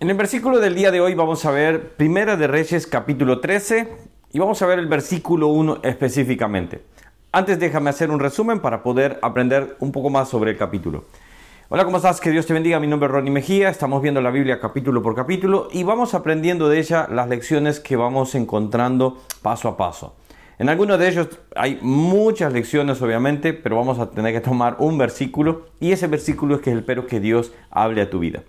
En el versículo del día de hoy vamos a ver Primera de Reyes capítulo 13 y vamos a ver el versículo 1 específicamente. Antes déjame hacer un resumen para poder aprender un poco más sobre el capítulo. Hola, ¿cómo estás? Que Dios te bendiga. Mi nombre es Ronnie Mejía. Estamos viendo la Biblia capítulo por capítulo y vamos aprendiendo de ella las lecciones que vamos encontrando paso a paso. En algunos de ellos hay muchas lecciones, obviamente, pero vamos a tener que tomar un versículo y ese versículo es que espero que Dios hable a tu vida.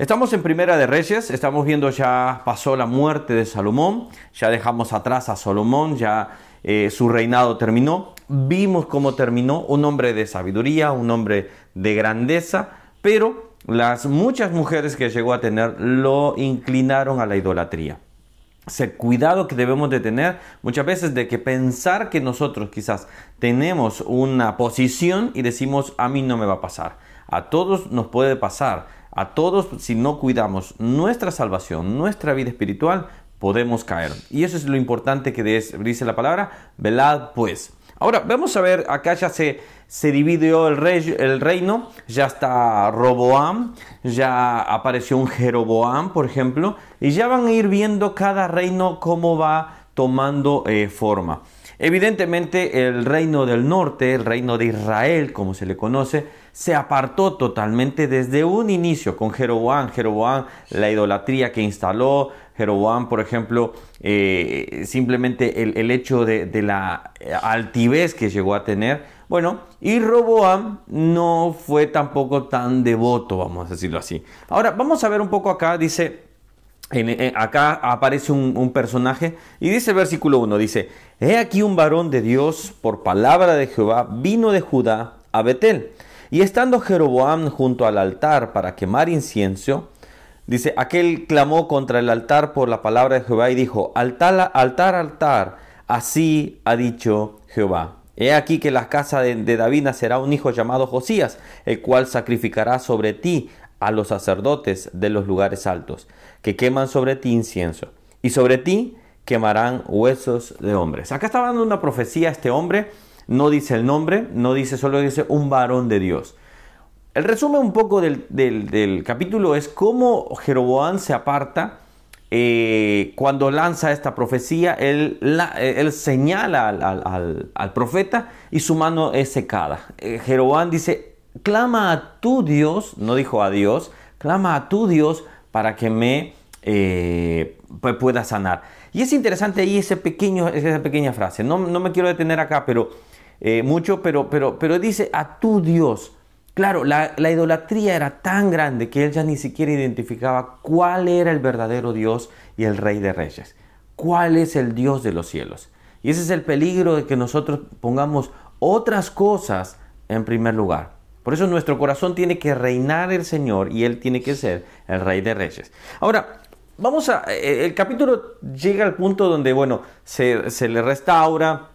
Estamos en Primera de Reyes, estamos viendo ya pasó la muerte de Salomón, ya dejamos atrás a Salomón, ya eh, su reinado terminó, vimos cómo terminó, un hombre de sabiduría, un hombre de grandeza, pero las muchas mujeres que llegó a tener lo inclinaron a la idolatría. Ese cuidado que debemos de tener muchas veces de que pensar que nosotros quizás tenemos una posición y decimos a mí no me va a pasar. A todos nos puede pasar a todos, si no cuidamos nuestra salvación, nuestra vida espiritual, podemos caer. Y eso es lo importante que dice la palabra, velad pues. Ahora, vamos a ver, acá ya se, se dividió el, rey, el reino, ya está Roboam, ya apareció un Jeroboam, por ejemplo, y ya van a ir viendo cada reino cómo va tomando eh, forma. Evidentemente el reino del norte, el reino de Israel, como se le conoce, se apartó totalmente desde un inicio con Jeroboam. Jeroboam, la idolatría que instaló, Jeroboam, por ejemplo, eh, simplemente el, hecho de, de, la altivez que llegó a tener. Bueno, y Roboam no fue tampoco tan devoto, vamos a decirlo así. Ahora, vamos a ver un poco acá, dice acá aparece un, personaje y dice el versículo 1, dice, He aquí un varón de Dios por palabra de Jehová vino de Judá a Betel. Y estando Jeroboam junto al altar para quemar incienso, dice, aquel clamó contra el altar por la palabra de Jehová y dijo, altar, altar, altar, así ha dicho Jehová. He aquí que la casa de, de nacerá un hijo llamado Josías, el cual sacrificará sobre ti a los sacerdotes de los lugares altos, que queman sobre ti incienso, y sobre ti quemarán huesos de hombres. Acá está dando una profecía este hombre, no dice el nombre, no dice, solo dice un varón de Dios. El resumen un poco del, capítulo es cómo Jeroboam se aparta eh, cuando lanza esta profecía, él, señala al, profeta y su mano es secada. Eh, Jeroboam dice, clama a tu Dios, no dijo a Dios, clama a tu Dios para que me eh, pueda sanar. Y es interesante ahí ese pequeño, esa pequeña frase. No, me quiero detener acá, pero eh, mucho, pero, pero, pero dice a tu Dios. Claro, la, la, idolatría era tan grande que él ya ni siquiera identificaba cuál era el verdadero Dios y el Rey de Reyes. ¿Cuál es el Dios de los cielos? Y ese es el peligro de que nosotros pongamos otras cosas en primer lugar. Por eso nuestro corazón tiene que reinar el Señor y Él tiene que ser el Rey de Reyes. Ahora, vamos a. Eh, el capítulo llega al punto donde, bueno, se, se le restaura,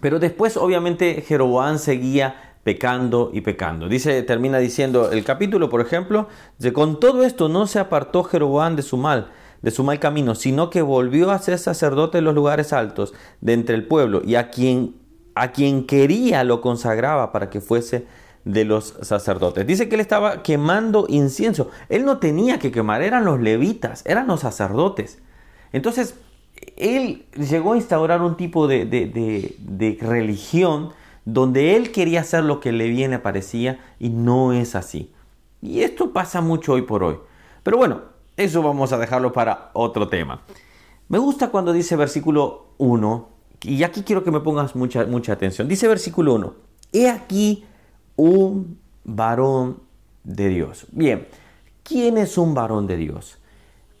pero después, obviamente, Jeroboam seguía pecando y pecando. Dice, termina diciendo el capítulo, por ejemplo, de con todo esto no se apartó Jeroboam de su mal, de su mal camino, sino que volvió a ser sacerdote en los lugares altos de entre el pueblo y a quien a quien quería lo consagraba para que fuese de los sacerdotes. Dice que él estaba quemando incienso. Él no tenía que quemar, eran los levitas, eran los sacerdotes. Entonces, él llegó a instaurar un tipo de, de, religión donde él quería hacer lo que le viene parecía y no es así. Y esto pasa mucho hoy por hoy. Pero bueno, eso vamos a dejarlo para otro tema. Me gusta cuando dice versículo 1, y aquí quiero que me pongas mucha, mucha atención. Dice versículo 1, he aquí un varón de Dios. Bien, ¿quién es un varón de Dios?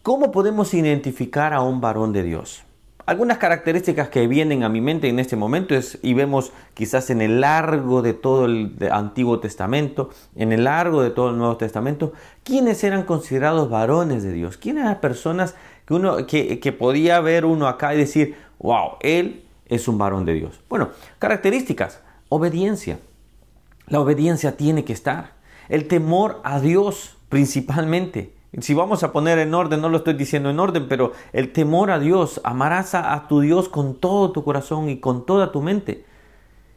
¿Cómo podemos identificar a un varón de Dios? Algunas características que vienen a mi mente en este momento es, y vemos quizás en el largo de todo el Antiguo Testamento, en el largo de todo el Nuevo Testamento, quiénes eran considerados varones de Dios, quiénes eran personas que, uno, que, que podía ver uno acá y decir, wow, él es un varón de Dios. Bueno, características, obediencia, la obediencia tiene que estar. El temor a Dios principalmente. Si vamos a poner en orden, no lo estoy diciendo en orden, pero el temor a Dios, amarás a, tu Dios con todo tu corazón y con toda tu mente.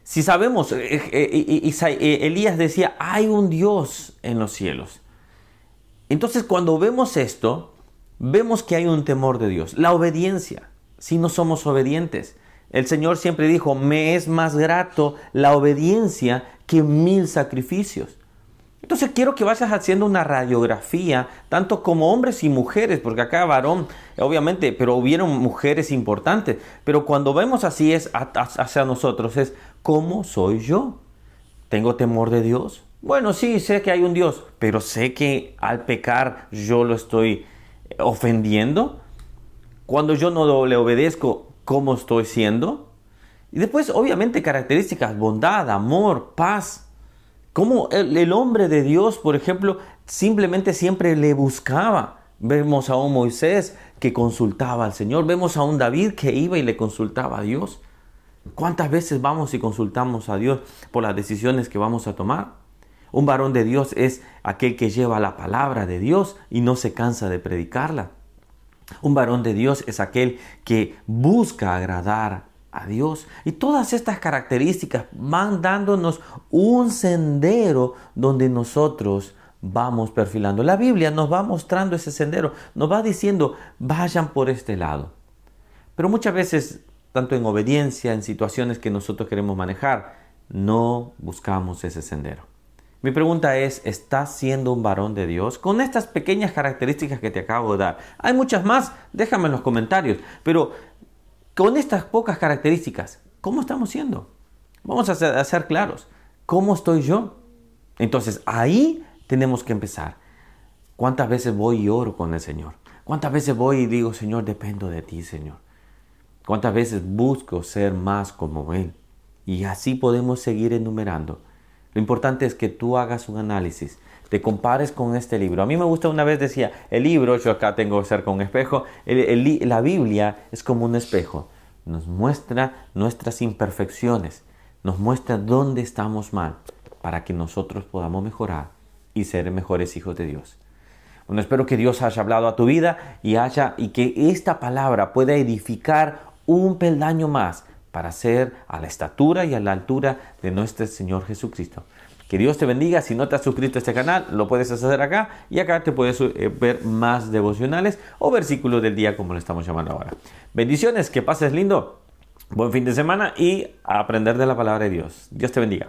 Si sabemos, eh, eh, eh, Elías decía, hay un Dios en los cielos. Entonces cuando vemos esto, vemos que hay un temor de Dios. La obediencia, si no somos obedientes. El Señor siempre dijo, me es más grato la obediencia que mil sacrificios. Entonces quiero que vayas haciendo una radiografía, tanto como hombres y mujeres, porque acá varón, obviamente, pero hubieron mujeres importantes, pero cuando vemos así es hacia nosotros, es ¿cómo soy yo? ¿Tengo temor de Dios? Bueno, sí, sé que hay un Dios, pero sé que al pecar yo lo estoy ofendiendo. Cuando yo no le obedezco, ¿cómo estoy siendo? Y después, obviamente, características, bondad, amor, paz, como el, hombre de Dios, por ejemplo, simplemente siempre le buscaba. Vemos a un Moisés que consultaba al Señor. Vemos a un David que iba y le consultaba a Dios. ¿Cuántas veces vamos y consultamos a Dios por las decisiones que vamos a tomar? Un varón de Dios es aquel que lleva la palabra de Dios y no se cansa de predicarla. Un varón de Dios es aquel que busca agradar a Dios. Y todas estas características van dándonos un sendero donde nosotros vamos perfilando. La Biblia nos va mostrando ese sendero, nos va diciendo, vayan por este lado. Pero muchas veces, tanto en obediencia, en situaciones que nosotros queremos manejar, no buscamos ese sendero. Mi pregunta es, ¿estás siendo un varón de Dios? Con estas pequeñas características que te acabo de dar. Hay muchas más, déjame en los comentarios, pero con estas pocas características, ¿cómo estamos siendo? Vamos a ser, claros. ¿Cómo estoy yo? Entonces ahí tenemos que empezar. ¿Cuántas veces voy y oro con el Señor? ¿Cuántas veces voy y digo, Señor, dependo de ti, Señor? ¿Cuántas veces busco ser más como Él? Y así podemos seguir enumerando. Lo importante es que tú hagas un análisis te compares con este libro. A mí me gusta una vez decía, el libro, yo acá tengo cerca un espejo, la Biblia es como un espejo, nos muestra nuestras imperfecciones, nos muestra dónde estamos mal, para que nosotros podamos mejorar y ser mejores hijos de Dios. Bueno, espero que Dios haya hablado a tu vida y haya y que esta palabra pueda edificar un peldaño más para ser a la estatura y a la altura de nuestro Señor Jesucristo. Que Dios te bendiga. Si no te has suscrito a este canal, lo puedes hacer acá y acá te puedes eh, ver más devocionales o versículos del día como lo estamos llamando ahora. Bendiciones, que pases lindo. Buen fin de semana y aprender de la palabra de Dios. Dios te bendiga.